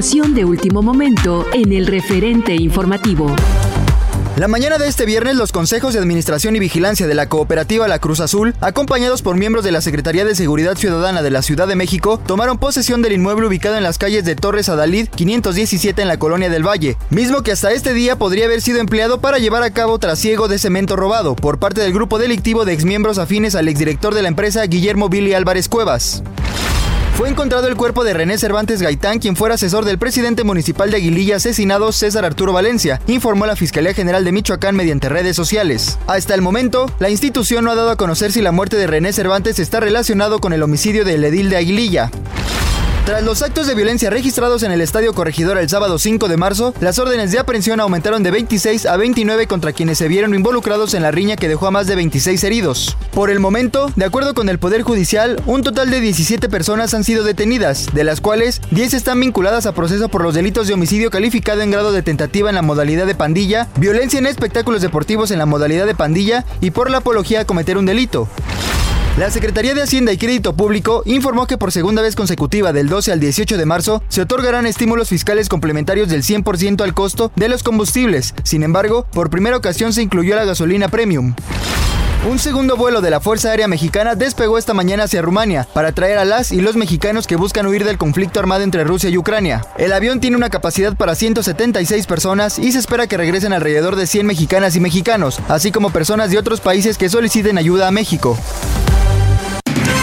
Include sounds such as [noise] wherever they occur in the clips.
De último momento en el referente informativo. La mañana de este viernes, los consejos de administración y vigilancia de la cooperativa La Cruz Azul, acompañados por miembros de la Secretaría de Seguridad Ciudadana de la Ciudad de México, tomaron posesión del inmueble ubicado en las calles de Torres Adalid 517 en la colonia del Valle, mismo que hasta este día podría haber sido empleado para llevar a cabo trasiego de cemento robado por parte del grupo delictivo de exmiembros afines al exdirector de la empresa Guillermo Billy Álvarez Cuevas. Fue encontrado el cuerpo de René Cervantes Gaitán, quien fuera asesor del presidente municipal de Aguililla asesinado César Arturo Valencia, informó la Fiscalía General de Michoacán mediante redes sociales. Hasta el momento, la institución no ha dado a conocer si la muerte de René Cervantes está relacionado con el homicidio del edil de Aguililla. Tras los actos de violencia registrados en el Estadio Corregidor el sábado 5 de marzo, las órdenes de aprehensión aumentaron de 26 a 29 contra quienes se vieron involucrados en la riña que dejó a más de 26 heridos. Por el momento, de acuerdo con el Poder Judicial, un total de 17 personas han sido detenidas, de las cuales 10 están vinculadas a proceso por los delitos de homicidio calificado en grado de tentativa en la modalidad de pandilla, violencia en espectáculos deportivos en la modalidad de pandilla y por la apología a cometer un delito. La Secretaría de Hacienda y Crédito Público informó que por segunda vez consecutiva del 12 al 18 de marzo se otorgarán estímulos fiscales complementarios del 100% al costo de los combustibles. Sin embargo, por primera ocasión se incluyó la gasolina premium. Un segundo vuelo de la Fuerza Aérea Mexicana despegó esta mañana hacia Rumania para traer a las y los mexicanos que buscan huir del conflicto armado entre Rusia y Ucrania. El avión tiene una capacidad para 176 personas y se espera que regresen alrededor de 100 mexicanas y mexicanos, así como personas de otros países que soliciten ayuda a México.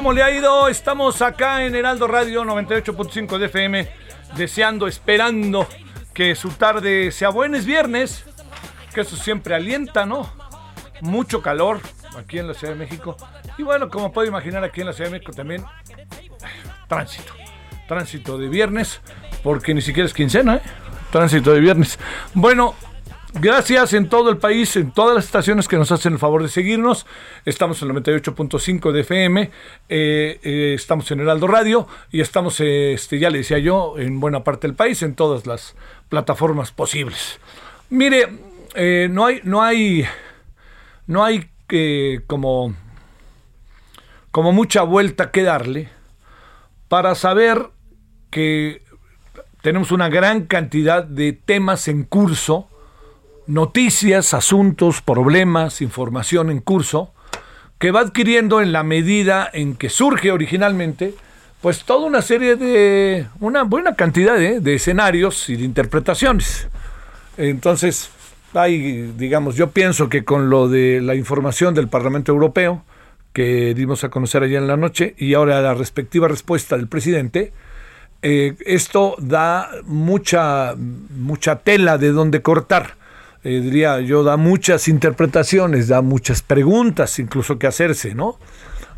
¿cómo le ha ido? Estamos acá en Heraldo Radio 98.5 de FM, deseando, esperando que su tarde sea buena. Es viernes, que eso siempre alienta, ¿no? Mucho calor aquí en la Ciudad de México. Y bueno, como puedo imaginar, aquí en la Ciudad de México también, [sighs] tránsito. Tránsito de viernes, porque ni siquiera es quincena, ¿eh? Tránsito de viernes. Bueno, Gracias en todo el país, en todas las estaciones que nos hacen el favor de seguirnos. Estamos en el 98.5 de FM, eh, eh, estamos en Heraldo Radio y estamos, este, ya le decía yo, en buena parte del país, en todas las plataformas posibles. Mire, eh, no hay, no hay, no hay como, como mucha vuelta que darle para saber que tenemos una gran cantidad de temas en curso, noticias, asuntos, problemas, información en curso, que va adquiriendo en la medida en que surge originalmente, pues toda una serie de, una buena cantidad ¿eh? de escenarios y de interpretaciones. Entonces, hay, digamos, yo pienso que con lo de la información del Parlamento Europeo, que dimos a conocer ayer en la noche, y ahora la respectiva respuesta del presidente, eh, esto da mucha, mucha tela de donde cortar. Eh, diría yo, da muchas interpretaciones, da muchas preguntas incluso que hacerse, ¿no?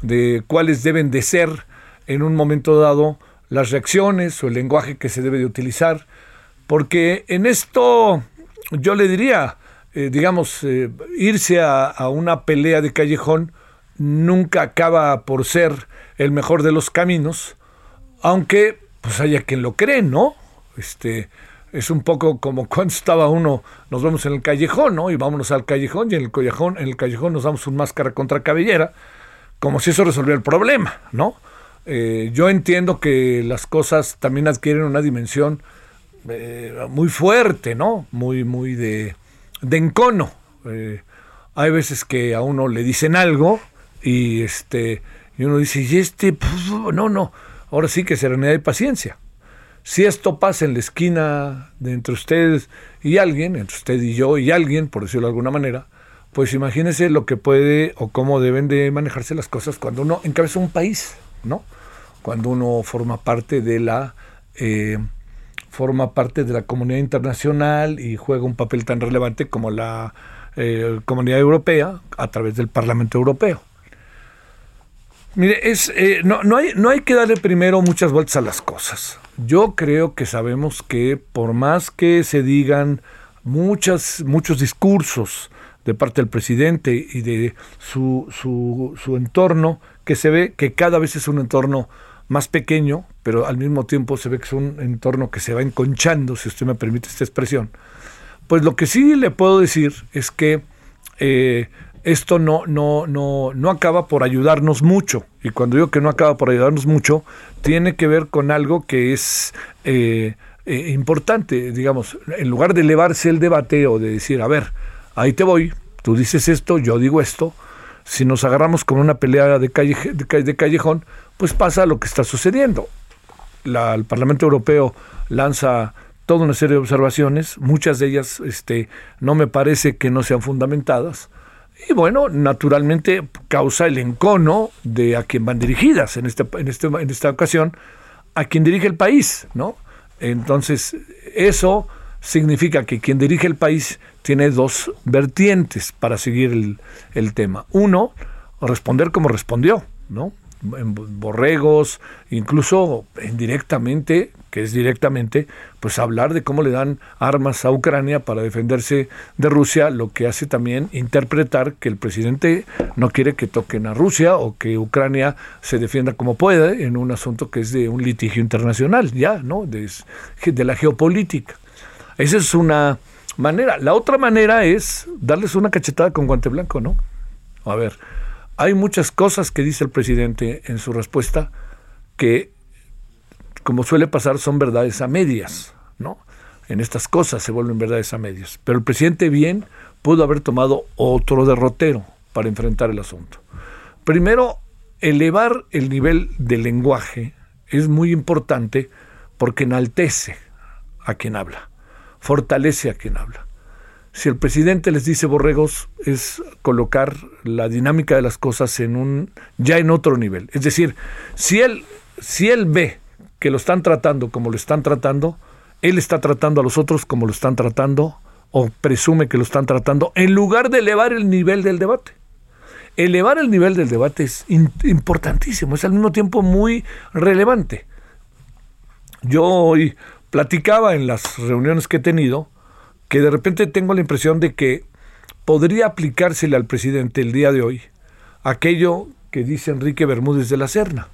De cuáles deben de ser en un momento dado las reacciones o el lenguaje que se debe de utilizar, porque en esto yo le diría, eh, digamos, eh, irse a, a una pelea de callejón nunca acaba por ser el mejor de los caminos, aunque pues haya quien lo cree, ¿no? Este, es un poco como cuando estaba uno, nos vemos en el callejón, ¿no? Y vámonos al callejón y en el callejón, en el callejón nos damos un máscara contra cabellera, como si eso resolviera el problema, ¿no? Eh, yo entiendo que las cosas también adquieren una dimensión eh, muy fuerte, ¿no? Muy, muy de, de encono. Eh, hay veces que a uno le dicen algo y este y uno dice, y este, Puf, no, no, ahora sí que serenidad y paciencia. Si esto pasa en la esquina de entre ustedes y alguien, entre usted y yo y alguien, por decirlo de alguna manera, pues imagínese lo que puede o cómo deben de manejarse las cosas cuando uno encabeza un país, ¿no? Cuando uno forma parte de la eh, forma parte de la comunidad internacional y juega un papel tan relevante como la eh, comunidad europea a través del Parlamento Europeo. Mire, es, eh, no, no, hay, no hay que darle primero muchas vueltas a las cosas. Yo creo que sabemos que por más que se digan muchas, muchos discursos de parte del presidente y de su, su, su entorno, que se ve que cada vez es un entorno más pequeño, pero al mismo tiempo se ve que es un entorno que se va enconchando, si usted me permite esta expresión. Pues lo que sí le puedo decir es que eh, esto no, no, no, no acaba por ayudarnos mucho. Y cuando digo que no acaba por ayudarnos mucho, tiene que ver con algo que es eh, eh, importante. Digamos, en lugar de elevarse el debate o de decir, a ver, ahí te voy, tú dices esto, yo digo esto, si nos agarramos con una pelea de, calle, de, calle- de callejón, pues pasa lo que está sucediendo. El Parlamento Europeo lanza toda una serie de observaciones, muchas de ellas este, no me parece que no sean fundamentadas, y bueno, naturalmente causa el encono de a quien van dirigidas en, este, en, este, en esta ocasión, a quien dirige el país, ¿no? Entonces, eso significa que quien dirige el país tiene dos vertientes para seguir el, el tema. Uno, responder como respondió, ¿no? En borregos, incluso indirectamente, que es directamente, pues hablar de cómo le dan armas a Ucrania para defenderse de Rusia, lo que hace también interpretar que el presidente no quiere que toquen a Rusia o que Ucrania se defienda como puede en un asunto que es de un litigio internacional, ya, ¿no? De, de la geopolítica. Esa es una manera. La otra manera es darles una cachetada con guante blanco, ¿no? A ver, hay muchas cosas que dice el presidente en su respuesta que, como suele pasar, son verdades a medias, ¿no? En estas cosas se vuelven verdades a medias. Pero el presidente bien pudo haber tomado otro derrotero para enfrentar el asunto. Primero, elevar el nivel del lenguaje es muy importante porque enaltece a quien habla, fortalece a quien habla. Si el presidente les dice borregos, es colocar la dinámica de las cosas en un ya en otro nivel. Es decir, si él, si él ve que lo están tratando como lo están tratando, él está tratando a los otros como lo están tratando o presume que lo están tratando, en lugar de elevar el nivel del debate. Elevar el nivel del debate es importantísimo, es al mismo tiempo muy relevante. Yo hoy platicaba en las reuniones que he tenido que de repente tengo la impresión de que podría aplicársele al presidente el día de hoy aquello que dice Enrique Bermúdez de la Serna.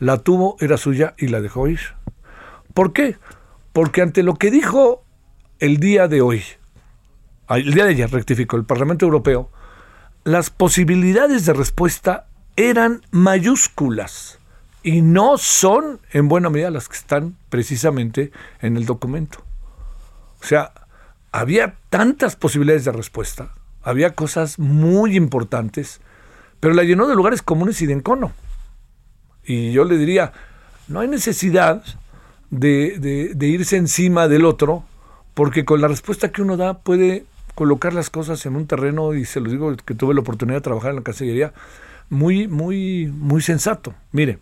La tuvo, era suya y la dejó ir. ¿Por qué? Porque ante lo que dijo el día de hoy, el día de ayer rectificó el Parlamento Europeo, las posibilidades de respuesta eran mayúsculas y no son en buena medida las que están precisamente en el documento. O sea, había tantas posibilidades de respuesta, había cosas muy importantes, pero la llenó de lugares comunes y de encono. Y yo le diría, no hay necesidad de, irse encima del otro, porque con la respuesta que uno da puede colocar las cosas en un terreno, y se lo digo que tuve la oportunidad de trabajar en la Cancillería, muy, muy, muy sensato. Mire,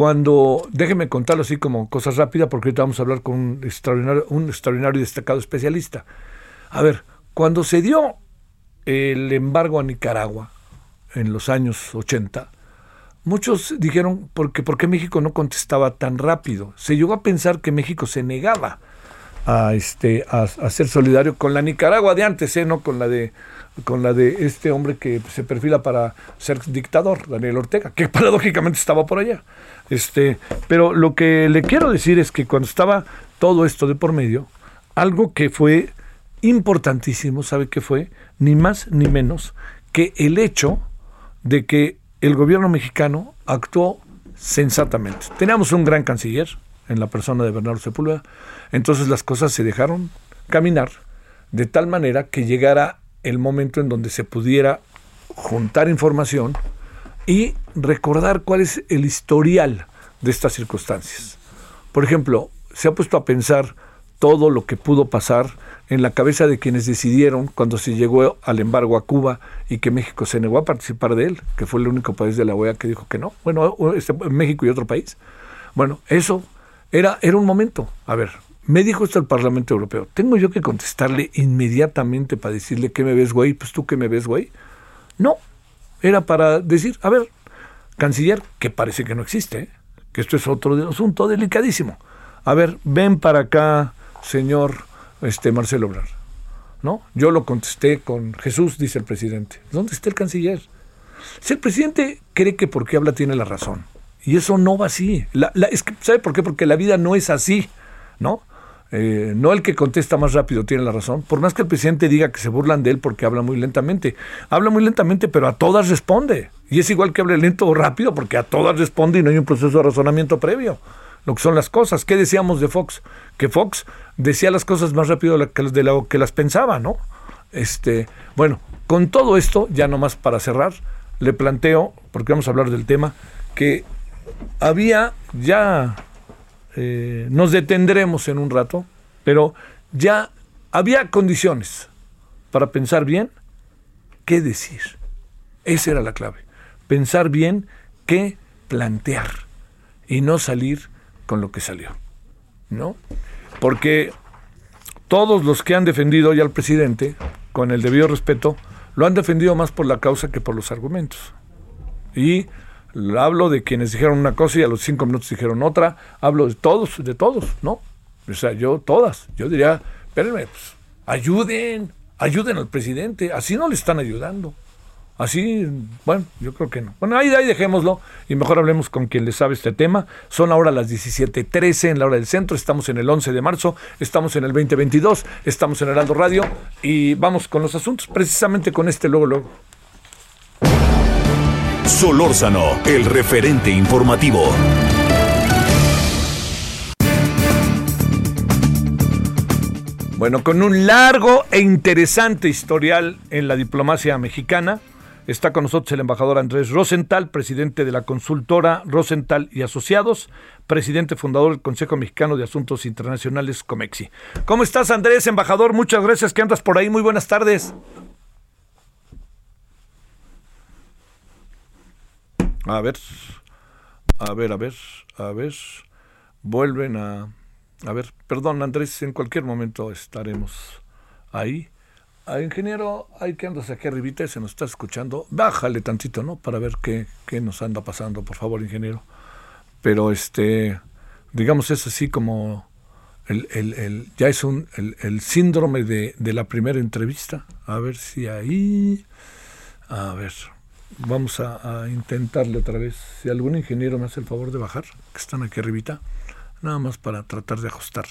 cuando, déjeme contarlo así como cosas rápidas, porque ahorita vamos a hablar con un extraordinario, un extraordinario y destacado especialista. A ver, cuando se dio el embargo a Nicaragua en los años 80, muchos dijeron, porque, ¿por qué México no contestaba tan rápido? Se llegó a pensar que México se negaba a, este, a, ser solidario con la Nicaragua de antes, ¿eh? no con la de con la de este hombre que se perfila para ser dictador, Daniel Ortega, que [laughs] paradójicamente estaba por allá. Este, pero lo que le quiero decir es que cuando estaba todo esto de por medio, algo que fue importantísimo, ¿sabe qué fue? Ni más ni menos que el hecho de que el gobierno mexicano actuó sensatamente. Teníamos un gran canciller en la persona de Bernardo Sepúlveda, entonces las cosas se dejaron caminar de tal manera que llegara el momento en donde se pudiera juntar información y recordar cuál es el historial de estas circunstancias. Por ejemplo, se ha puesto a pensar todo lo que pudo pasar en la cabeza de quienes decidieron cuando se llegó al embargo a Cuba y que México se negó a participar de él, que fue el único país de la OEA que dijo que no. Bueno, este, México y otro país. Bueno, eso era, era un momento. A ver, me dijo esto el Parlamento Europeo. ¿Tengo yo que contestarle inmediatamente para decirle que me ves, güey? Pues tú que me ves, güey. No. Era para decir, a ver, canciller, que parece que no existe, ¿eh? que esto es otro asunto delicadísimo. A ver, ven para acá, señor este, Marcelo Obrar. ¿No? Yo lo contesté con Jesús, dice el presidente. ¿Dónde está el canciller? Si el presidente cree que porque habla tiene la razón. Y eso no va así. ¿Sabe por qué? Porque la vida no es así. ¿No? Eh, no el que contesta más rápido tiene la razón, por más que el presidente diga que se burlan de él porque habla muy lentamente. Habla muy lentamente, pero a todas responde. Y es igual que hable lento o rápido porque a todas responde y no hay un proceso de razonamiento previo. Lo que son las cosas. ¿Qué decíamos de Fox? Que Fox decía las cosas más rápido de lo que las pensaba, ¿no? Este, bueno, con todo esto, ya nomás para cerrar, le planteo, porque vamos a hablar del tema, que había ya eh, nos detendremos en un rato, pero ya había condiciones para pensar bien qué decir. Esa era la clave. Pensar bien qué plantear y no salir con lo que salió. ¿No? Porque todos los que han defendido ya al presidente, con el debido respeto, lo han defendido más por la causa que por los argumentos. Y hablo de quienes dijeron una cosa y a los cinco minutos dijeron otra, hablo de todos, de todos, ¿no? O sea, yo todas, yo diría, espérenme, pues, ayuden, ayuden al presidente, así no le están ayudando. Así, bueno, yo creo que no. Bueno, ahí, dejémoslo y mejor hablemos con quien le sabe este tema. Son ahora las 17:13 en la hora del centro, estamos en el 11 de marzo, estamos en el 2022, estamos en Heraldo Radio y vamos con los asuntos, precisamente con este luego, luego. Solórzano, el referente informativo. Bueno, con un largo e interesante historial en la diplomacia mexicana, está con nosotros el embajador Andrés Rosenthal, presidente de la consultora Rosenthal y Asociados, presidente fundador del Consejo Mexicano de Asuntos Internacionales, COMEXI. ¿Cómo estás, Andrés, embajador? Muchas gracias que andas por ahí. Muy buenas tardes. A ver, a ver, a ver, a ver. Vuelven a... A ver, perdón Andrés, en cualquier momento estaremos ahí. Ah, ingeniero, hay que andas aquí arribita y se nos está escuchando. Bájale tantito, ¿no? Para ver qué, qué nos anda pasando, por favor, ingeniero. Pero este, digamos, es así como el, el- el- ya es un, el, el síndrome de, de la primera entrevista. A ver si ahí... A ver, vamos a, intentarle otra vez. Si algún ingeniero me hace el favor de bajar, que están aquí arribita, nada más para tratar de ajustar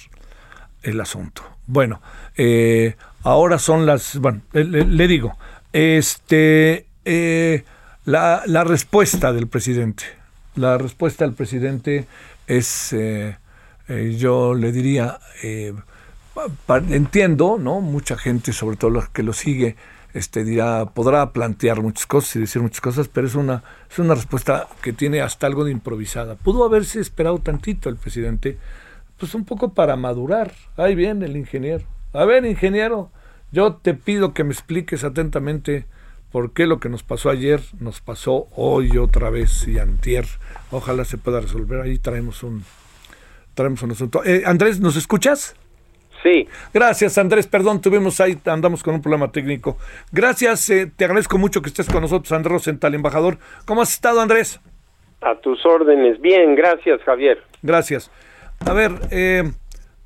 el asunto. Bueno, eh, ahora son las... Bueno, le, digo, este, eh, la, la respuesta del presidente. La respuesta del presidente es, eh, yo le diría, entiendo, ¿no? Mucha gente, sobre todo los que lo sigue, este dirá, podrá plantear muchas cosas y decir muchas cosas, pero es una, es una respuesta que tiene hasta algo de improvisada. Pudo haberse esperado tantito el presidente, pues un poco para madurar. Ahí viene el ingeniero. A ver, ingeniero, yo te pido que me expliques atentamente por qué lo que nos pasó ayer nos pasó hoy otra vez y antier. Ojalá se pueda resolver. Ahí traemos un traemos un asunto. Eh, Andrés, ¿nos escuchas? Sí, Gracias, Andrés. Perdón, tuvimos ahí, andamos con un problema técnico. Gracias, eh, te agradezco mucho que estés con nosotros, Andrés Rosenthal, embajador. ¿Cómo has estado, Andrés? a tus órdenes. Bien, gracias, Javier. Gracias. A ver, eh,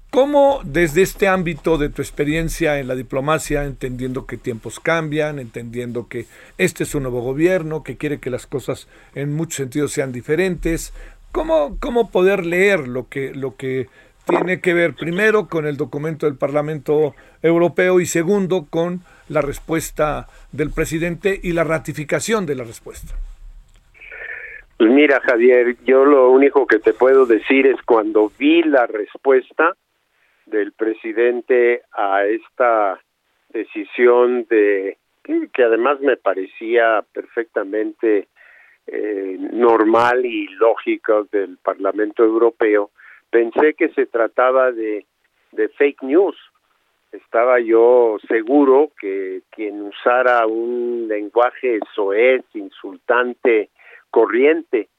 ¿cómo desde este ámbito de tu experiencia en la diplomacia, entendiendo que tiempos cambian, entendiendo que este es un nuevo gobierno, que quiere que las cosas en muchos sentidos sean diferentes, ¿cómo, cómo poder leer lo que, lo que tiene que ver primero con el documento del Parlamento Europeo y segundo con la respuesta del presidente y la ratificación de la respuesta? Pues mira, Javier, yo lo único que te puedo decir es cuando vi la respuesta del presidente a esta decisión de que, además me parecía perfectamente eh, normal y lógica del Parlamento Europeo, pensé que se trataba de, fake news. Estaba yo seguro que quien usara un lenguaje soez, insultante, corriente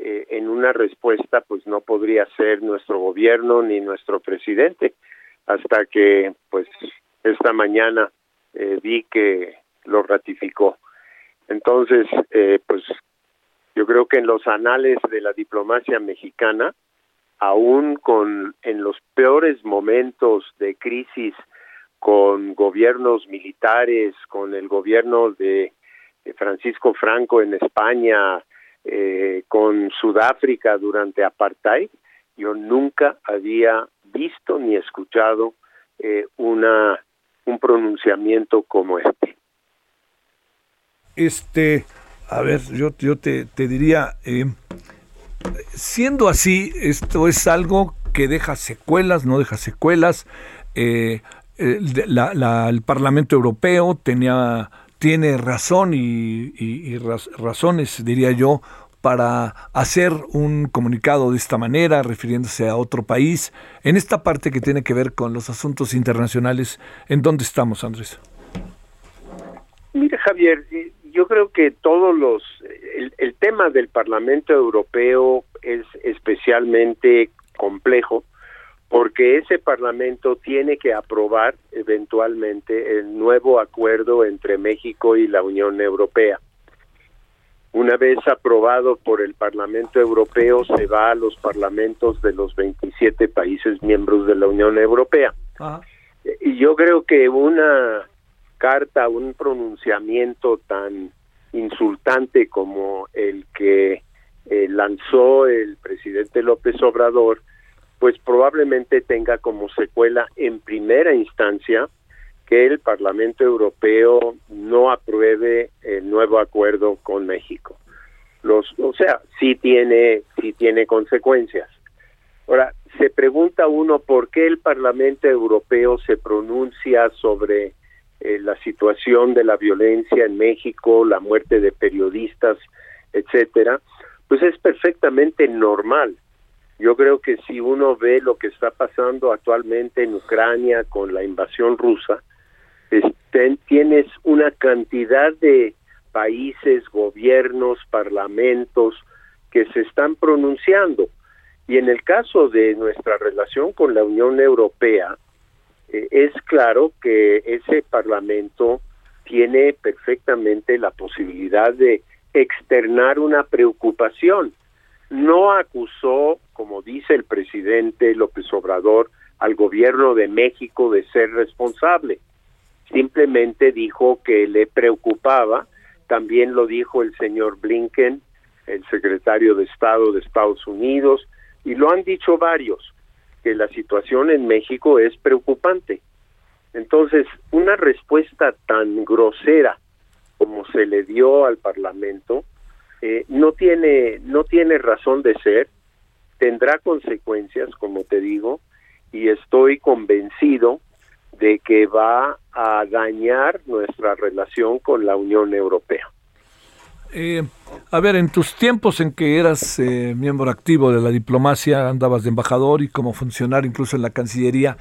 eh, en una respuesta, pues no podría ser nuestro gobierno ni nuestro presidente, hasta que pues esta mañana eh, vi que lo ratificó. Entonces, eh, pues yo creo que en los anales de la diplomacia mexicana, aún con en los peores momentos de crisis con gobiernos militares, con el gobierno de, Francisco Franco en España, eh, con Sudáfrica durante apartheid, yo nunca había visto ni escuchado eh, una un pronunciamiento como este. Este, a ver, yo, yo te, te diría, eh, siendo así, esto es algo que deja secuelas, no deja secuelas. Eh, el, Parlamento Europeo tenía, tiene razón y, y- y raz- razones, diría yo, para hacer un comunicado de esta manera, refiriéndose a otro país, en esta parte que tiene que ver con los asuntos internacionales. ¿En dónde estamos, Andrés? Mire, Javier, eh, yo creo que todos los el, el tema del Parlamento Europeo es especialmente complejo porque ese Parlamento tiene que aprobar eventualmente el nuevo acuerdo entre México y la Unión Europea. Una vez aprobado por el Parlamento Europeo, se va a los parlamentos de los 27 países miembros de la Unión Europea. Y yo creo que una carta, un pronunciamiento tan insultante como el que eh, lanzó el presidente López Obrador, pues probablemente tenga como secuela en primera instancia que el Parlamento Europeo no apruebe el nuevo acuerdo con México. O sea, sí tiene, sí tiene consecuencias. Ahora, se pregunta uno por qué el Parlamento Europeo se pronuncia sobre eh, la situación de la violencia en México, la muerte de periodistas, etcétera. Pues es perfectamente normal. Yo creo que si uno ve lo que está pasando actualmente en Ucrania con la invasión rusa, tienes una cantidad de países, gobiernos, parlamentos que se están pronunciando. Y en el caso de nuestra relación con la Unión Europea, eh, es claro que ese Parlamento tiene perfectamente la posibilidad de externar una preocupación. No acusó, como dice el presidente López Obrador, al gobierno de México de ser responsable. Simplemente dijo que le preocupaba, también lo dijo el señor Blinken, el secretario de Estado de Estados Unidos, y lo han dicho varios, que la situación en México es preocupante. Entonces, una respuesta tan grosera como se le dio al Parlamento eh, no tiene no tiene razón de ser, tendrá consecuencias, como te digo, y estoy convencido de que va a dañar nuestra relación con la Unión Europea. Eh, a ver, en tus tiempos en que eras eh, miembro activo de la diplomacia, andabas de embajador y como funcionario incluso en la Cancillería,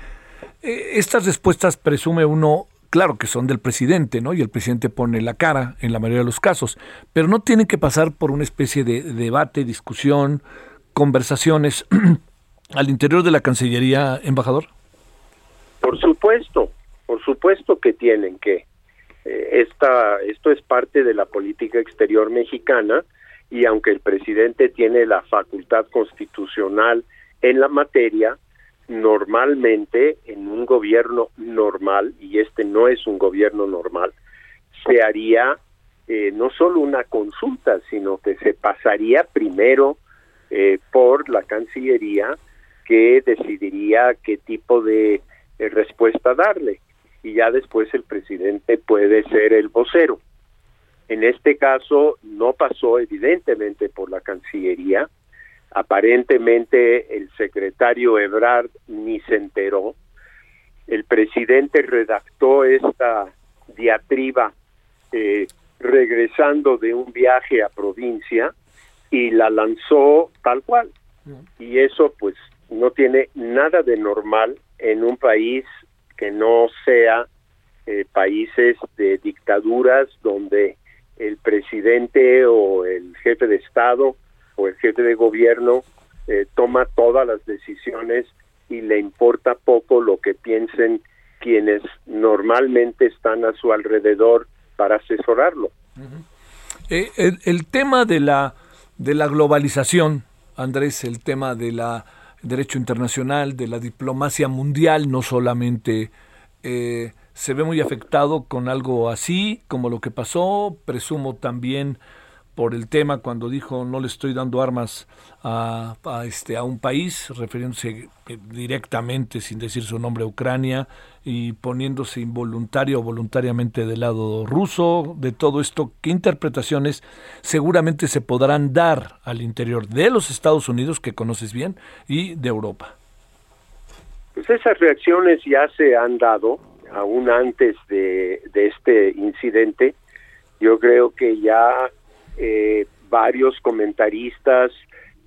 eh, estas respuestas presume uno, claro que son del presidente, ¿no? Y el presidente pone la cara en la mayoría de los casos, pero no tienen que pasar por una especie de debate, discusión, conversaciones [clears throat] al interior de la Cancillería, embajador. Por supuesto, por supuesto que tienen que. Eh, esta, esto es parte de la política exterior mexicana y aunque el presidente tiene la facultad constitucional en la materia, normalmente en un gobierno normal, y este no es un gobierno normal, se haría eh, no solo una consulta, sino que se pasaría primero eh, por la Cancillería que decidiría qué tipo de respuesta darle y ya después el presidente puede ser el vocero. En este caso no pasó evidentemente por la Cancillería, aparentemente el secretario Ebrard ni se enteró, el presidente redactó esta diatriba eh, regresando de un viaje a provincia y la lanzó tal cual. Y eso pues no tiene nada de normal en un país que no sea eh, países de dictaduras donde el presidente o el jefe de Estado o el jefe de gobierno eh, toma todas las decisiones y le importa poco lo que piensen quienes normalmente están a su alrededor para asesorarlo. Eh, el, el, tema de la de la globalización, Andrés, el tema de la derecho internacional, de la diplomacia mundial, no solamente eh, se ve muy afectado con algo así, como lo que pasó, presumo también por el tema cuando dijo no le estoy dando armas a, este a un país refiriéndose eh, directamente sin decir su nombre a Ucrania y poniéndose involuntario o voluntariamente del lado ruso de todo esto qué interpretaciones seguramente se podrán dar al interior de los Estados Unidos que conoces bien y de Europa pues esas reacciones ya se han dado aún antes de, de este incidente. Yo creo que ya eh, varios comentaristas,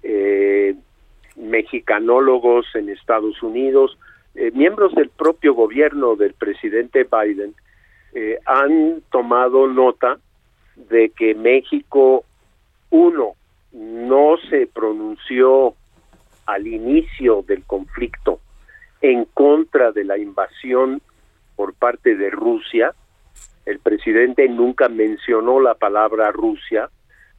eh, mexicanólogos en Estados Unidos, eh, miembros del propio gobierno del presidente Biden, han tomado nota de que México, uno, no se pronunció al inicio del conflicto en contra de la invasión por parte de Rusia. El presidente nunca mencionó la palabra Rusia,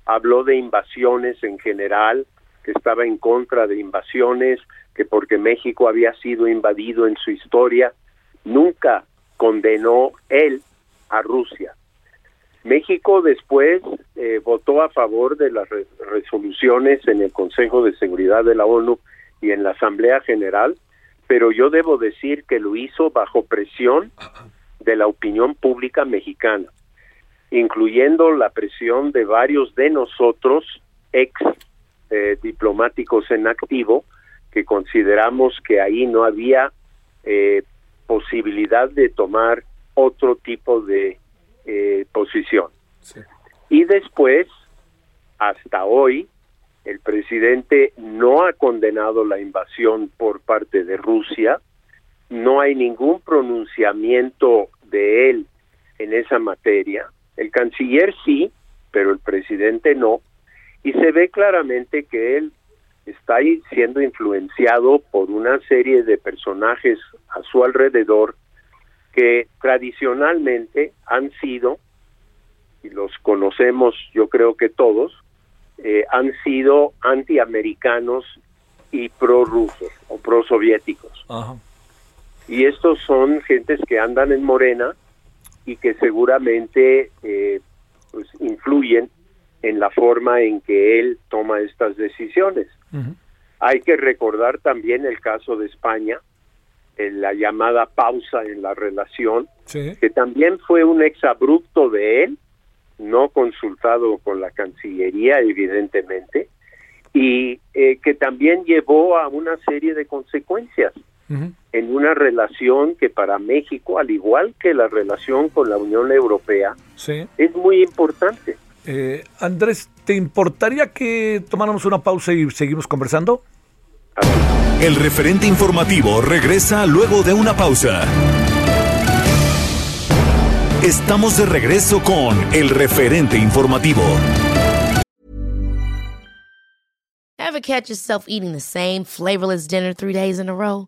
habló de invasiones en general, que estaba en contra de invasiones, que porque México había sido invadido en su historia, nunca condenó él a Rusia. México después eh, votó a favor de las resoluciones en el Consejo de Seguridad de la ONU y en la Asamblea General, pero yo debo decir que lo hizo bajo presión de la opinión pública mexicana incluyendo la presión de varios de nosotros, ex eh, diplomáticos en activo, que consideramos que ahí no había eh, posibilidad de tomar otro tipo de eh, posición. Y después, hasta hoy, el presidente no ha condenado la invasión por parte de Rusia, no hay ningún pronunciamiento de él en esa materia, el canciller sí, pero el presidente no. Y se ve claramente que él está siendo influenciado por una serie de personajes a su alrededor que tradicionalmente han sido, y los conocemos yo creo que todos, eh, han sido antiamericanos y prorrusos o prosoviéticos. Y estos son gentes que andan en Morena y que seguramente eh, pues, influyen en la forma en que él toma estas decisiones. Hay que recordar también el caso de España, en la llamada pausa en la relación, que también fue un exabrupto de él, no consultado con la Cancillería, evidentemente, y eh, que también llevó a una serie de consecuencias en una relación que para México, al igual que la relación con la Unión Europea, es muy importante. Eh, Andrés, ¿te importaría que tomáramos una pausa y seguimos conversando? El referente informativo regresa luego de una pausa. Estamos de regreso con el referente informativo. Ever catch yourself eating the same flavorless dinner three days in a row?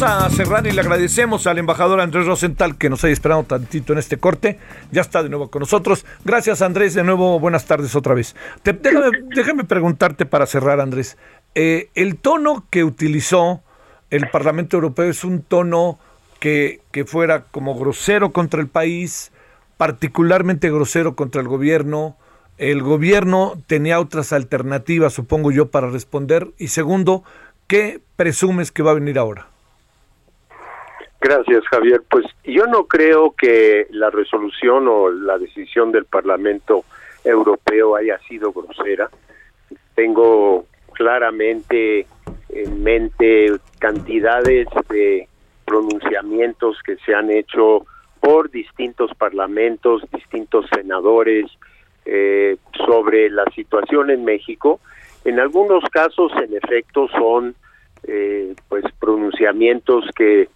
A cerrar y le agradecemos al embajador Andrés Rosenthal que nos haya esperado tantito en este corte. Ya está de nuevo con nosotros. Gracias Andrés, de nuevo buenas tardes otra vez. Déjame, preguntarte para cerrar Andrés. Eh, el tono que utilizó el Parlamento Europeo es un tono que fuera como grosero contra el país, particularmente grosero contra el gobierno. El gobierno tenía otras alternativas, supongo yo, para responder. Y segundo, ¿qué presumes que va a venir ahora? Gracias, Javier. Pues yo no creo que la resolución o la decisión del Parlamento Europeo haya sido grosera. Tengo claramente en mente cantidades de pronunciamientos que se han hecho por distintos parlamentos, distintos senadores eh, sobre la situación en México. En algunos casos, en efecto, son eh, pues pronunciamientos que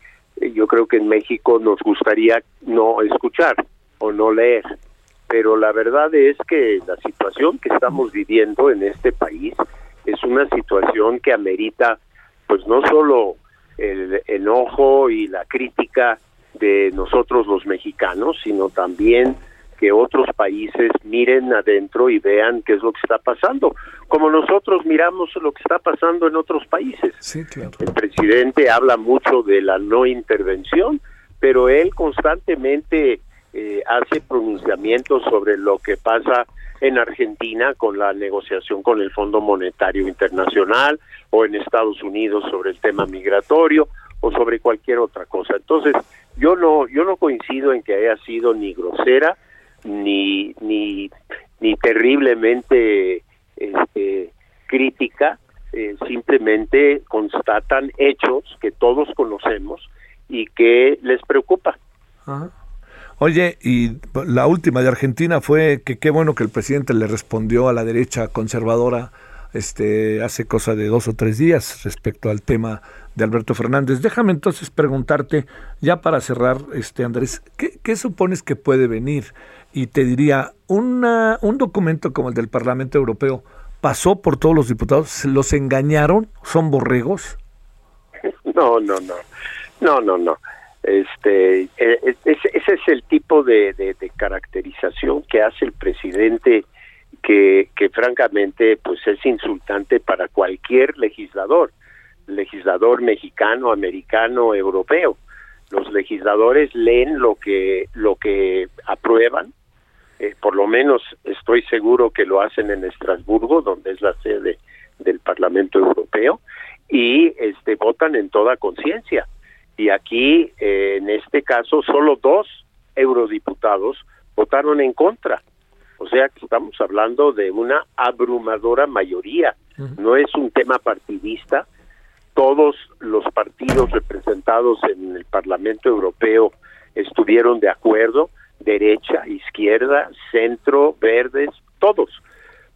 yo creo que en México nos gustaría no escuchar o no leer. Pero la verdad es que la situación que estamos viviendo en este país es una situación que amerita pues no solo el enojo y la crítica de nosotros los mexicanos, sino también que otros países miren adentro y vean qué es lo que está pasando, como nosotros miramos lo que está pasando en otros países. Sí, claro. El presidente habla mucho de la no intervención, pero él constantemente eh, hace pronunciamientos sobre lo que pasa en Argentina con la negociación con el Fondo Monetario Internacional o en Estados Unidos sobre el tema migratorio o sobre cualquier otra cosa. Entonces, yo no yo no coincido en que haya sido ni grosera ni ni ni terriblemente este, crítica, eh, simplemente constatan hechos que todos conocemos y que les preocupa. Oye, y la última de Argentina fue que qué bueno que el presidente le respondió a la derecha conservadora este, hace cosa de dos o tres días respecto al tema de Alberto Fernández. Déjame entonces preguntarte, ya para cerrar, este Andrés, ¿qué, supones que puede venir? Y te diría, una, un documento como el del Parlamento Europeo pasó por todos los diputados, los engañaron, son borregos. [laughs] No, no, no, no, no, no. Este, eh, ese, es el tipo de caracterización que hace el presidente que, que francamente pues es insultante para cualquier legislador, legislador mexicano, americano, europeo. Los legisladores leen lo que lo que aprueban, eh, por lo menos estoy seguro que lo hacen en Estrasburgo, donde es la sede del Parlamento Europeo, y este votan en toda conciencia. Y aquí, eh, en este caso, solo dos eurodiputados votaron en contra. O sea que estamos hablando de una abrumadora mayoría. No es un tema partidista. Todos los partidos representados en el Parlamento Europeo estuvieron de acuerdo, derecha, izquierda, centro, verdes, todos.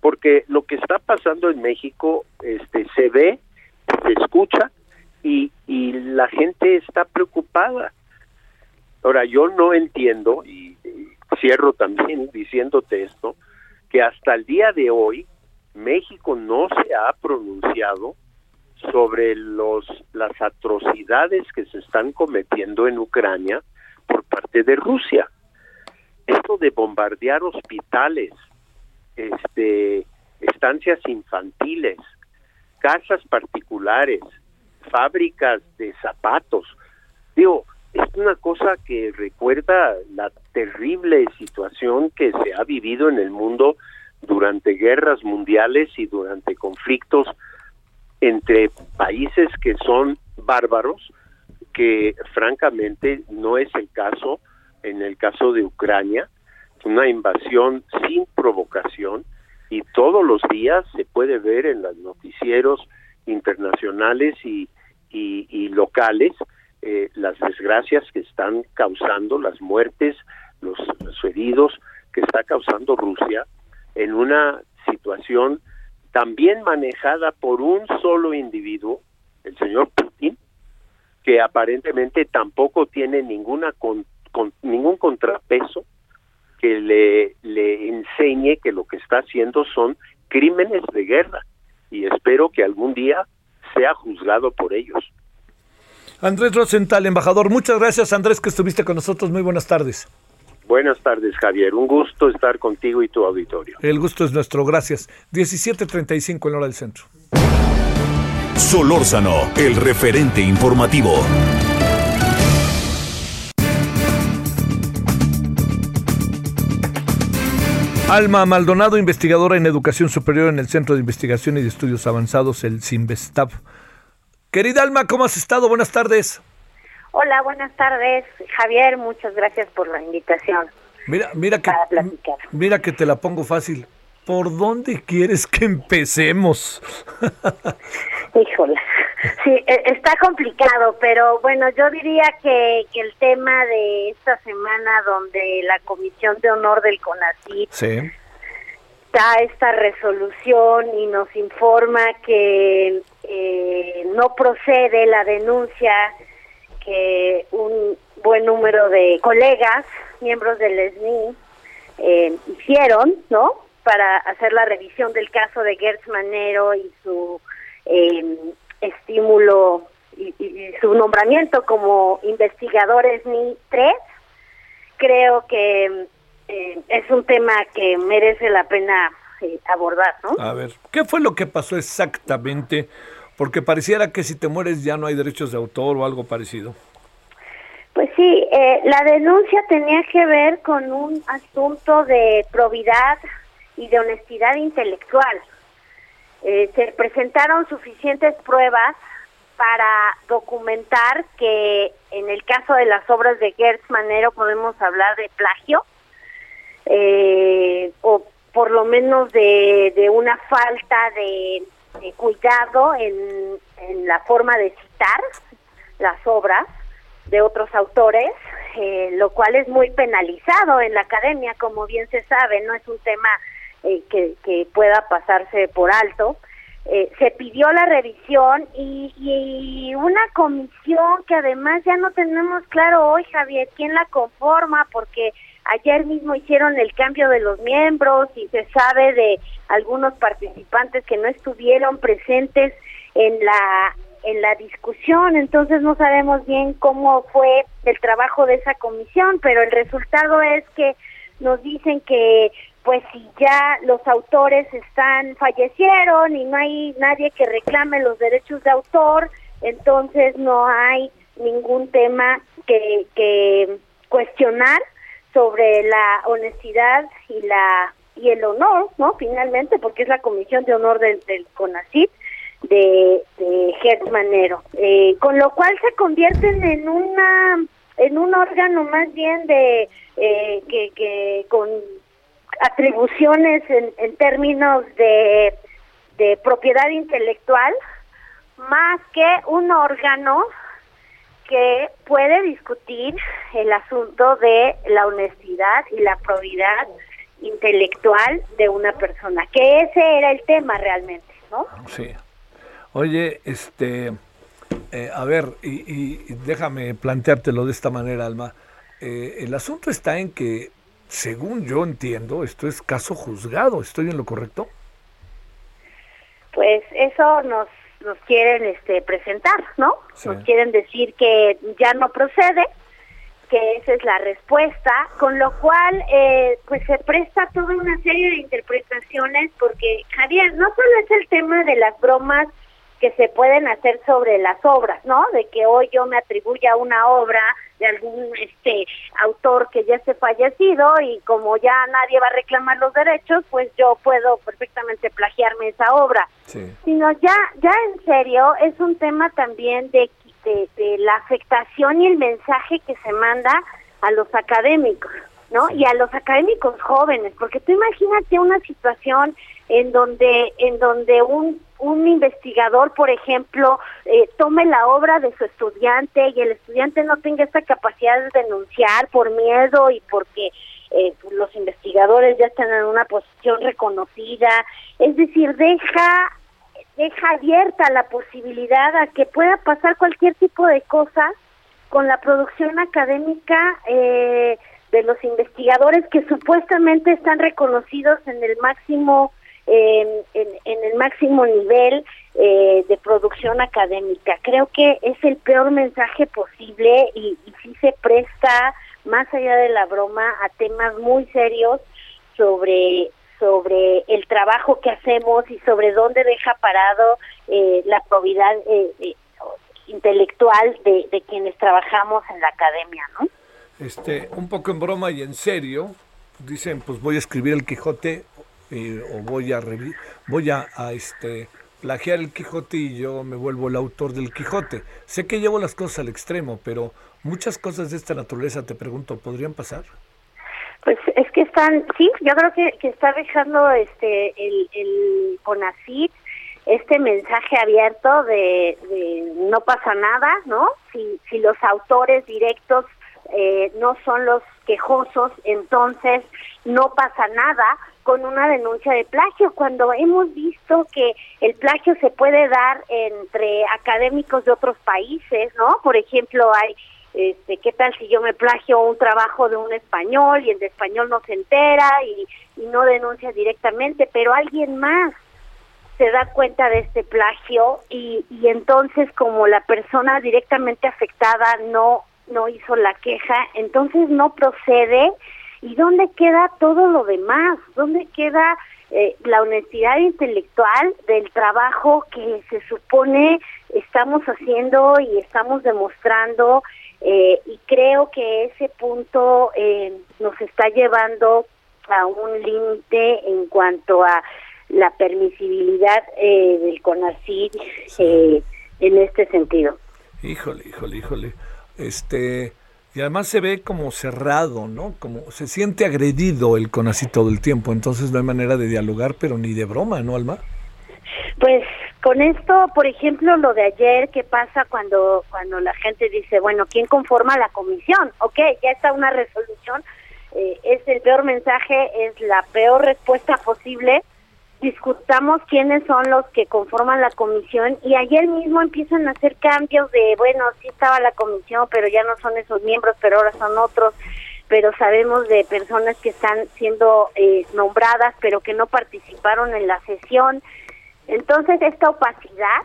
Porque lo que está pasando en México este, se ve se escucha y, y la gente está preocupada. Ahora, yo no entiendo, y, y cierro también [laughs] diciéndote esto, que hasta el día de hoy México no se ha pronunciado sobre los las atrocidades que se están cometiendo en Ucrania por parte de Rusia. Esto de bombardear hospitales, este estancias infantiles, casas particulares, fábricas de zapatos. Digo, es una cosa que recuerda la terrible situación que se ha vivido en el mundo durante guerras mundiales y durante conflictos entre países que son bárbaros, que francamente no es el caso en el caso de Ucrania, una invasión sin provocación y todos los días se puede ver en los noticieros internacionales y, y, locales eh, las desgracias que están causando, las muertes, los, los heridos que está causando Rusia en una situación también manejada por un solo individuo, el señor Putin, que aparentemente tampoco tiene ninguna con, con- ningún contrapeso que le, le enseñe que lo que está haciendo son crímenes de guerra y espero que algún día sea juzgado por ellos. Andrés Rosenthal, embajador, muchas gracias Andrés que estuviste con nosotros. Muy buenas tardes. Buenas tardes, Javier. Un gusto estar contigo y tu auditorio. El gusto es nuestro, gracias. 17.35 en hora del centro. Solórzano, el referente informativo. Alma Maldonado, investigadora en educación superior en el Centro de Investigación y de Estudios Avanzados, el CIMBESTAB. Querida Alma, ¿cómo has estado? Buenas tardes. Hola, buenas tardes, Javier. Muchas gracias por la invitación. Mira, mira que, Para platicar. mira que te la pongo fácil. ¿Por dónde quieres que empecemos? [laughs] Híjole. Sí, e- está complicado, pero bueno, yo diría que, que el tema de esta semana donde la Comisión de Honor del CONACYT Sí. da esta resolución y nos informa que eh, no procede la denuncia que un buen número de colegas, miembros del SNI, eh, hicieron, ¿no? Para hacer la revisión del caso de Gertz Manero y su eh, estímulo y, su nombramiento como investigador SNI 3. Creo que eh, es un tema que merece la pena eh, abordar, ¿no? A ver, ¿qué fue lo que pasó exactamente? Porque pareciera que si te mueres ya no hay derechos de autor o algo parecido. Pues sí, eh, la denuncia tenía que ver con un asunto de probidad y de honestidad intelectual. Eh, se presentaron suficientes pruebas para documentar que en el caso de las obras de Gertz Manero podemos hablar de plagio eh, o por lo menos de, de una falta de, de cuidado en, en la forma de citar las obras de otros autores, eh, lo cual es muy penalizado en la academia, como bien se sabe, no es un tema eh, que, que pueda pasarse por alto. Eh, se pidió la revisión y, y una comisión que además ya no tenemos claro hoy, Javier, quién la conforma, porque ayer mismo hicieron el cambio de los miembros y se sabe de algunos participantes que no estuvieron presentes en la en la discusión, entonces no sabemos bien cómo fue el trabajo de esa comisión, pero el resultado es que nos dicen que pues si ya los autores están fallecieron y no hay nadie que reclame los derechos de autor, entonces no hay ningún tema que, que cuestionar sobre la honestidad y la y el honor, ¿no? Finalmente, porque es la comisión de honor del, del CONACYT de, de Manero, eh, con lo cual se convierten en una en un órgano más bien de eh, que, que con atribuciones en, en términos de, de propiedad intelectual más que un órgano que puede discutir el asunto de la honestidad y la probidad intelectual de una persona, que ese era el tema realmente, ¿no? Sí. Oye, este, eh, a ver, y, y déjame planteártelo de esta manera, Alma. Eh, el asunto está en que, según yo entiendo, esto es caso juzgado. ¿Estoy en lo correcto? Pues eso nos nos quieren este presentar, ¿no? Sí. Nos quieren decir que ya no procede, que esa es la respuesta, con lo cual eh, pues se presta toda una serie de interpretaciones porque Javier no solo es el tema de las bromas que se pueden hacer sobre las obras, ¿no? De que hoy yo me atribuya una obra de algún este autor que ya esté fallecido y como ya nadie va a reclamar los derechos, pues yo puedo perfectamente plagiarme esa obra Sí. sino ya ya en serio es un tema también de, de, de la afectación y el mensaje que se manda a los académicos, ¿no? Y a los académicos jóvenes, porque tú imagínate una situación en donde en donde un un investigador, por ejemplo, eh, tome la obra de su estudiante y el estudiante no tenga esta capacidad de denunciar por miedo y porque eh, los investigadores ya están en una posición reconocida, es decir, deja deja abierta la posibilidad a que pueda pasar cualquier tipo de cosa con la producción académica eh, de los investigadores que supuestamente están reconocidos en el máximo en, en el máximo nivel eh, de producción académica. Creo que es el peor mensaje posible y, y sí se presta más allá de la broma a temas muy serios sobre sobre el trabajo que hacemos y sobre dónde deja parado eh, la probidad eh, eh, intelectual de, de quienes trabajamos en la academia, ¿no? Este, un poco en broma y en serio, dicen, pues voy a escribir el Quijote eh, o voy a voy a, este plagiar el Quijote y yo me vuelvo el autor del Quijote. Sé que llevo las cosas al extremo, pero muchas cosas de esta naturaleza, te pregunto, ¿podrían pasar? Pues es que están, sí, yo creo que, que está dejando este el, el CONACYT este mensaje abierto de, de no pasa nada, ¿no? Si, si los autores directos eh, no son los quejosos, entonces no pasa nada con una denuncia de plagio, cuando hemos visto que el plagio se puede dar entre académicos de otros países, ¿no? Por ejemplo, hay este, ¿qué tal si yo me plagio un trabajo de un español y el de español no se entera y, no denuncia directamente, pero alguien más se da cuenta de este plagio y, y entonces como la persona directamente afectada no no hizo la queja, entonces no procede y dónde queda todo lo demás, dónde queda eh, la honestidad intelectual del trabajo que se supone estamos haciendo y estamos demostrando eh, y creo que ese punto eh, nos está llevando a un límite en cuanto a la permisibilidad eh, del CONACYT eh, en este sentido. Híjole, híjole, híjole. Este, y además se ve como cerrado, ¿no? Como se siente agredido el CONACYT todo el tiempo, entonces no hay manera de dialogar, pero ni de broma, ¿no, Alma? Pues con esto, por ejemplo, lo de ayer, ¿qué pasa cuando cuando la gente dice, bueno, ¿quién conforma la comisión? Ok, ya está una resolución, eh, es el peor mensaje, es la peor respuesta posible. Discutamos quiénes son los que conforman la comisión y ayer mismo empiezan a hacer cambios de, bueno, sí estaba la comisión, pero ya no son esos miembros, pero ahora son otros pero sabemos de personas que están siendo eh, nombradas, pero que no participaron en la sesión. Entonces, esta opacidad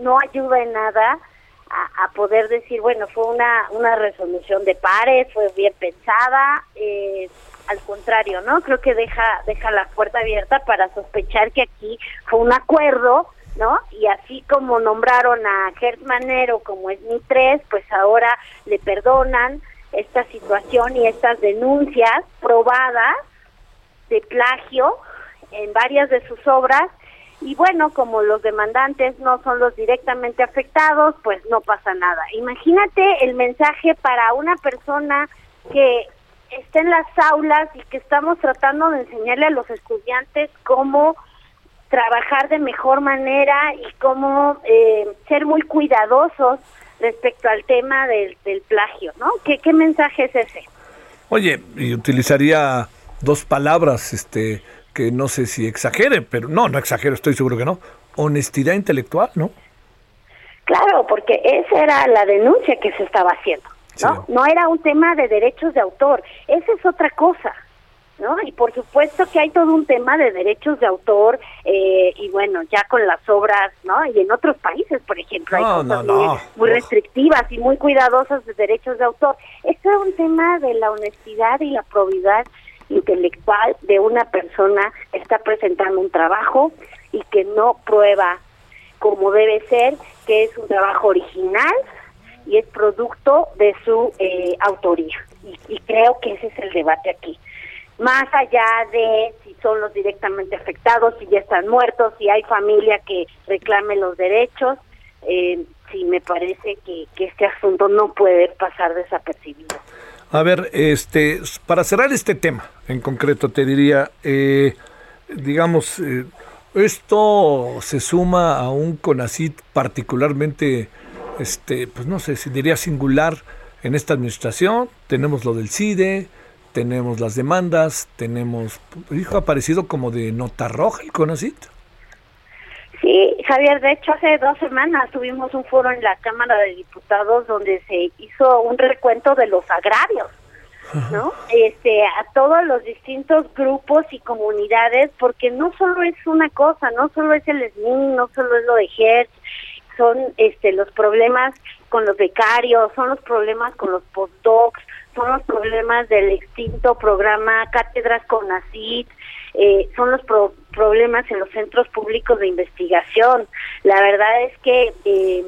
no ayuda en nada a, a poder decir, bueno, fue una, una resolución de pares, fue bien pensada, eh, al contrario, ¿no? Creo que deja, deja la puerta abierta para sospechar que aquí fue un acuerdo, ¿no? Y así como nombraron a Gert Manero como es mi tres, pues ahora le perdonan esta situación y estas denuncias probadas de plagio en varias de sus obras y bueno, como los demandantes no son los directamente afectados, pues no pasa nada. Imagínate el mensaje para una persona que está en las aulas y que estamos tratando de enseñarle a los estudiantes cómo trabajar de mejor manera y cómo eh, ser muy cuidadosos respecto al tema del, del plagio, ¿no? ¿Qué, ¿Qué mensaje es ese? Oye, y utilizaría dos palabras, este, que no sé si exagere, pero no, no exagero, estoy seguro que no, honestidad intelectual, ¿no? Claro, porque esa era la denuncia que se estaba haciendo, ¿no? No era un tema de derechos de autor, esa es otra cosa. ¿No? Y por supuesto que hay todo un tema de derechos de autor eh, y bueno, ya con las obras, ¿no? Y en otros países, por ejemplo, hay No, cosas no, muy, no. muy Uf. restrictivas y muy cuidadosas de derechos de autor. Esto es un tema de la honestidad y la probidad intelectual de una persona que está presentando un trabajo y que no prueba como debe ser, que es un trabajo original y es producto de su eh, autoría. Y, y creo que ese es el debate aquí. Más allá de si son los directamente afectados, si ya están muertos, si hay familia que reclame los derechos, eh, sí me parece que, este asunto no puede pasar desapercibido. A ver, este, para cerrar este tema en concreto, te diría, eh, digamos, eh, esto se suma a un CONACIT particularmente, este, pues no sé si diría singular en esta administración. Tenemos lo del CIDE, tenemos las demandas, tenemos, hijo, ha aparecido como de nota roja el CONACIT. Sí, Javier, de hecho hace dos semanas tuvimos un foro en la Cámara de Diputados donde se hizo un recuento de los agravios, ¿no? Este, a todos los distintos grupos y comunidades, porque no solo es una cosa, no solo es el SNI, no solo es lo de Hertz, son este los problemas con los becarios, son los problemas con los postdocs, son los problemas del extinto programa Cátedras con ACID, eh, son los pro- problemas en los centros públicos de investigación. La verdad es que eh,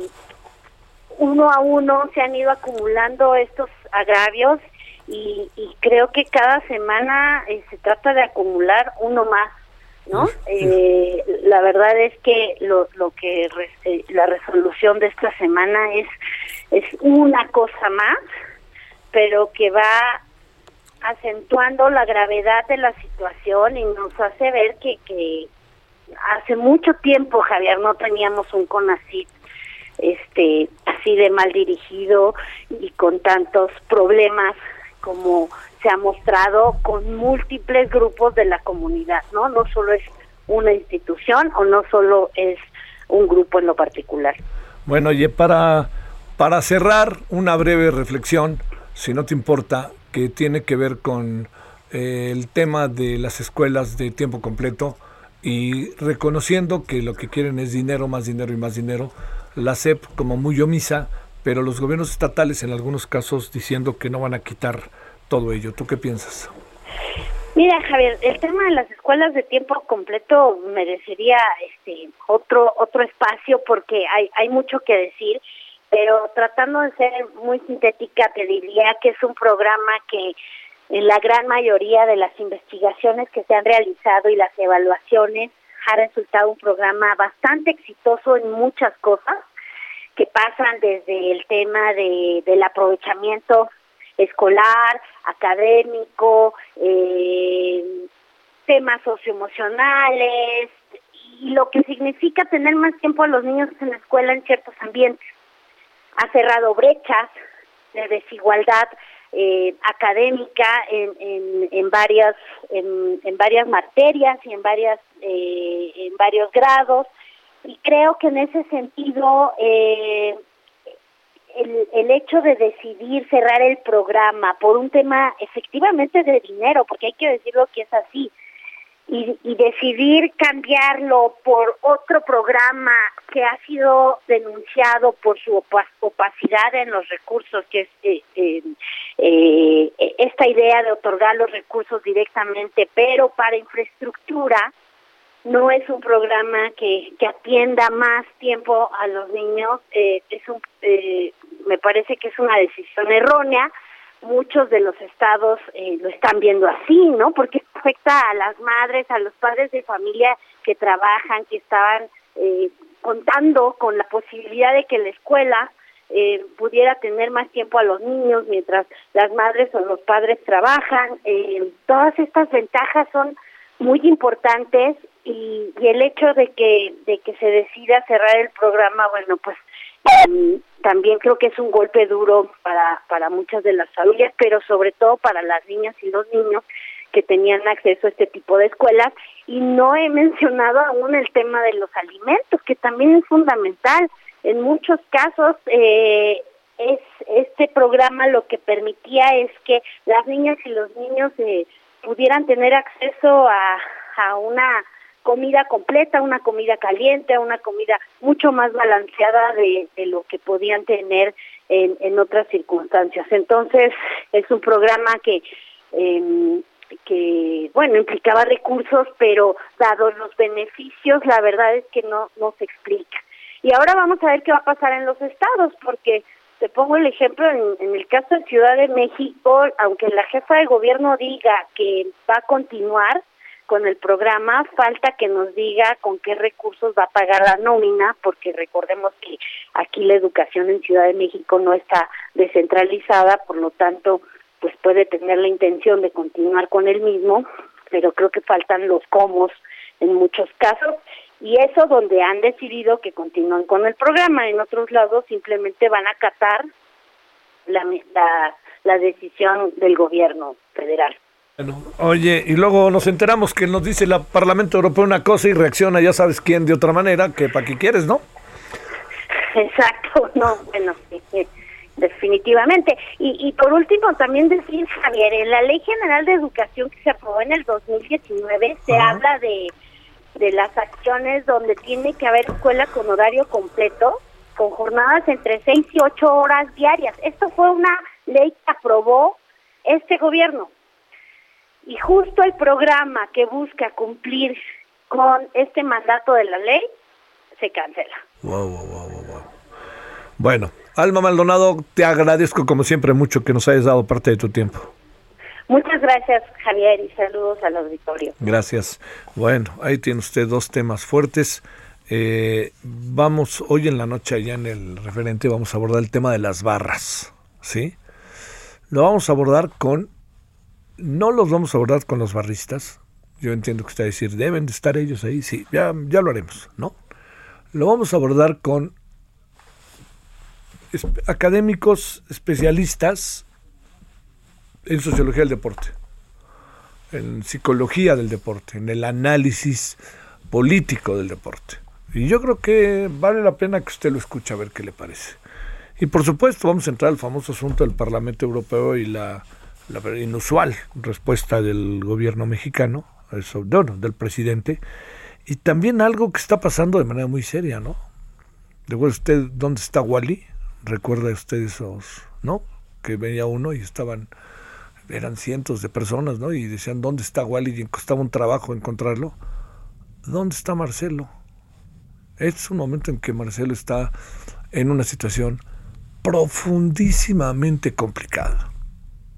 uno a uno se han ido acumulando estos agravios y, y creo que cada semana eh, se trata de acumular uno más. ¿No? Eh, la verdad es que lo, lo que eh, la resolución de esta semana es es una cosa más, pero que va acentuando la gravedad de la situación y nos hace ver que, que hace mucho tiempo, Javier, no teníamos un CONACIT este así de mal dirigido y con tantos problemas como se ha mostrado con múltiples grupos de la comunidad, ¿no? No solo es una institución o no solo es un grupo en lo particular. Bueno, oye, para, para cerrar una breve reflexión, si no te importa, que tiene que ver con eh, el tema de las escuelas de tiempo completo y reconociendo que lo que quieren es dinero, más dinero y más dinero, la SEP como muy omisa, pero los gobiernos estatales en algunos casos diciendo que no van a quitar todo ello. ¿Tú qué piensas? Mira, Javier, el tema de las escuelas de tiempo completo merecería este otro otro espacio porque hay hay mucho que decir, pero tratando de ser muy sintética te diría que es un programa que en la gran mayoría de las investigaciones que se han realizado y las evaluaciones ha resultado un programa bastante exitoso en muchas cosas que pasan desde el tema de, del aprovechamiento escolar, académico, eh, temas socioemocionales y lo que significa tener más tiempo a los niños en la escuela en ciertos ambientes. Ha cerrado brechas de desigualdad eh, académica en, en, en varias en, en varias materias y en varias eh, en varios grados y creo que en ese sentido eh, el, el hecho de decidir cerrar el programa por un tema efectivamente de dinero, porque hay que decirlo que es así, y, y decidir cambiarlo por otro programa que ha sido denunciado por su opa- opacidad en los recursos, que es eh, eh, eh, esta idea de otorgar los recursos directamente, pero para infraestructura, no es un programa que, que atienda más tiempo a los niños, eh, es un, eh, me parece que es una decisión errónea. Muchos de los estados eh, lo están viendo así, ¿no? Porque afecta a las madres, a los padres de familia que trabajan, que estaban eh, contando con la posibilidad de que la escuela eh, pudiera tener más tiempo a los niños mientras las madres o los padres trabajan. Eh, todas estas ventajas son muy importantes y, y el hecho de que de que se decida cerrar el programa bueno pues em, también creo que es un golpe duro para para muchas de las familias pero sobre todo para las niñas y los niños que tenían acceso a este tipo de escuelas Y no he [laughs] mencionado aún el tema de los alimentos, que también es fundamental. En muchos casos, eh, es este programa lo que permitía es que las niñas y los niños eh, pudieran tener acceso a, a una comida completa, una comida caliente, una comida mucho más balanceada de, lo que podían tener en, en otras circunstancias. Entonces, es un programa que, eh, que, bueno, implicaba recursos, pero dado los beneficios, la verdad es que no, no se explica. Y ahora vamos a ver qué va a pasar en los estados, porque te pongo el ejemplo en, en, el caso de Ciudad de México, aunque la jefa de gobierno diga que va a continuar con el programa, falta que nos diga con qué recursos va a pagar la nómina, porque recordemos que aquí la educación en Ciudad de México no está descentralizada, por lo tanto, pues puede tener la intención de continuar con el mismo, pero creo que faltan los comos en muchos casos y eso donde han decidido que continúan con el programa. En otros lados simplemente van a acatar la, la decisión del gobierno federal. Bueno, oye, y luego nos enteramos que nos dice el Parlamento Europeo una cosa y reacciona ya sabes quién de otra manera, que para qué quieres, ¿no? Exacto, [laughs] no, bueno, sí, definitivamente. Y, y por último, también decir, Javier, en la Ley General de Educación que se aprobó en el 2019 se Ajá. habla de de las acciones donde tiene que haber escuela con horario completo, con jornadas entre seis y ocho horas diarias. Esto fue una ley que aprobó este gobierno. Y justo el programa que busca cumplir con este mandato de la ley se cancela. Wow, wow, wow, wow. Bueno, Alma Maldonado, te agradezco como siempre mucho que nos hayas dado parte de tu tiempo. Muchas gracias, Javier, y saludos al auditorio. Gracias. Bueno, ahí tiene usted dos temas fuertes. Eh, vamos, hoy en la noche allá en el referente vamos a abordar el tema de las barras, ¿sí? Lo vamos a abordar con, no los vamos a abordar con los barristas. Yo entiendo que usted va a decir, deben de estar ellos ahí, sí, ya, ya lo haremos, ¿no? Lo vamos a abordar con académicos especialistas en sociología del deporte en psicología del deporte, en el análisis político del deporte. Y yo creo que vale la pena que usted lo escuche a ver qué le parece. Y por supuesto vamos a entrar al famoso asunto del Parlamento Europeo y la, la inusual respuesta del gobierno mexicano, eso, bueno, del presidente, y también algo que está pasando de manera muy seria, ¿no? ¿Recuerda usted dónde está Wally? ¿Recuerda usted esos, no? Que veía uno y estaban eran cientos de personas, ¿no? Y decían, ¿dónde está Wally? Y costaba un trabajo encontrarlo. ¿Dónde está Marcelo? Es un momento en que Marcelo está en una situación profundísimamente complicada.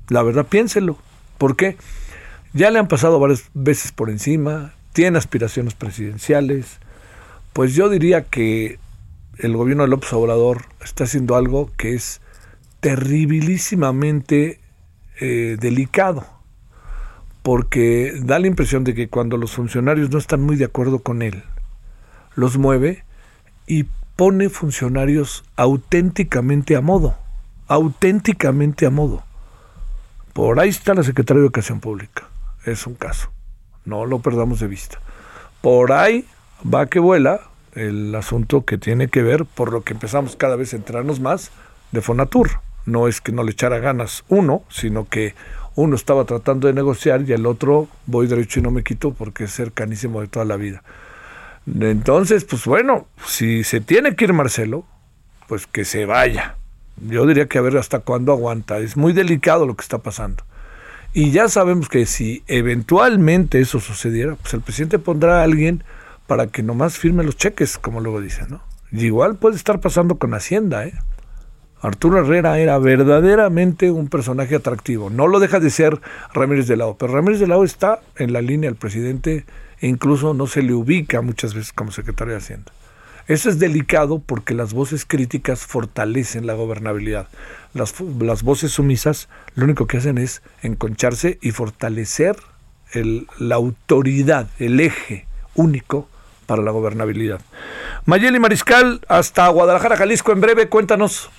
La verdad, piénselo. ¿Por qué? Ya le han pasado varias veces por encima, tiene aspiraciones presidenciales. Pues yo diría que el gobierno de López Obrador está haciendo algo que es terribilísimamente eh, delicado, porque da la impresión de que cuando los funcionarios no están muy de acuerdo con él, los mueve y pone funcionarios auténticamente a modo, auténticamente a modo. Por ahí está la Secretaría de Educación Pública, es un caso, no lo perdamos de vista. Por ahí va que vuela el asunto que tiene que ver, por lo que empezamos cada vez a entrarnos más, de Fonatur no es que no le echara ganas uno, sino que uno estaba tratando de negociar y el otro voy derecho y no me quito porque es cercanísimo de toda la vida. Entonces, pues bueno, si se tiene que ir Marcelo, pues que se vaya. Yo diría que a ver hasta cuándo aguanta. Es muy delicado lo que está pasando. Y ya sabemos que si eventualmente eso sucediera, pues el presidente pondrá a alguien para que nomás firme los cheques, como luego dicen, ¿no? Igual puede estar pasando con Hacienda, ¿eh? Arturo Herrera era verdaderamente un personaje atractivo. No lo deja de ser Ramírez de la O, pero Ramírez de la O está en la línea del presidente e incluso no se le ubica muchas veces como secretario de Hacienda. Eso es delicado porque las voces críticas fortalecen la gobernabilidad. Las, las voces sumisas lo único que hacen es enconcharse y fortalecer el, la autoridad, el eje único para la gobernabilidad. Mayeli Mariscal, hasta Guadalajara, Jalisco, en breve, cuéntanos.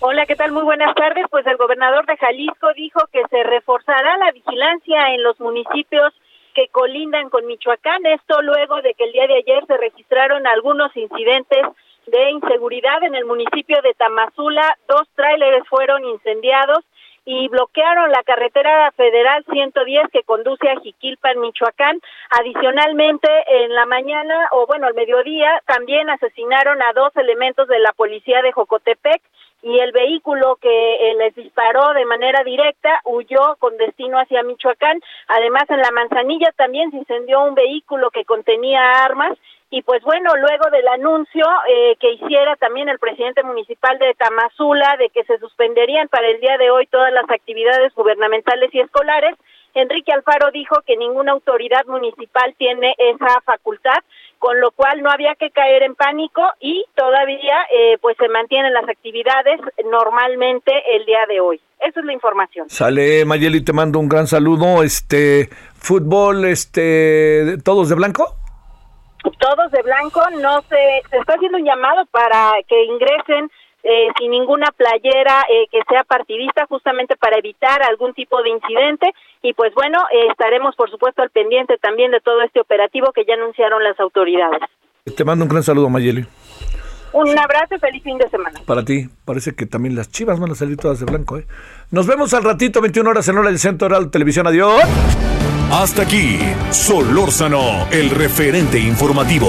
Hola, ¿qué tal? Muy buenas tardes. Pues el gobernador de Jalisco dijo que se reforzará la vigilancia en los municipios que colindan con Michoacán. Esto luego de que el día de ayer se registraron algunos incidentes de inseguridad en el municipio de Tamazula. Dos tráileres fueron incendiados y bloquearon la carretera federal 110 que conduce a Jiquilpan, Michoacán. Adicionalmente, en la mañana, o bueno, al mediodía, también asesinaron a dos elementos de la policía de Jocotepec y el vehículo que eh, les disparó de manera directa huyó con destino hacia Michoacán. Además, en la Manzanilla también se incendió un vehículo que contenía armas y pues bueno, luego del anuncio eh, que hiciera también el presidente municipal de Tamazula de que se suspenderían para el día de hoy todas las actividades gubernamentales y escolares, Enrique Alfaro dijo que ninguna autoridad municipal tiene esa facultad, con lo cual no había que caer en pánico y todavía eh, pues se mantienen las actividades normalmente el día de hoy. Esa es la información. Sale Mayeli, te mando un gran saludo. Este fútbol, este, todos de blanco todos de blanco, no se, se está haciendo un llamado para que ingresen eh, sin ninguna playera eh, que sea partidista, justamente para evitar algún tipo de incidente. Y pues bueno, eh, estaremos por supuesto al pendiente también de todo este operativo que ya anunciaron las autoridades. Te mando un gran saludo, Mayeli. Un abrazo y feliz fin de semana. Para ti, parece que también las chivas van a salir todas de blanco. ¿eh? Nos vemos al ratito, 21 horas en hora del Centro Oral Televisión. Adiós. Hasta aquí, Solórzano, el referente informativo.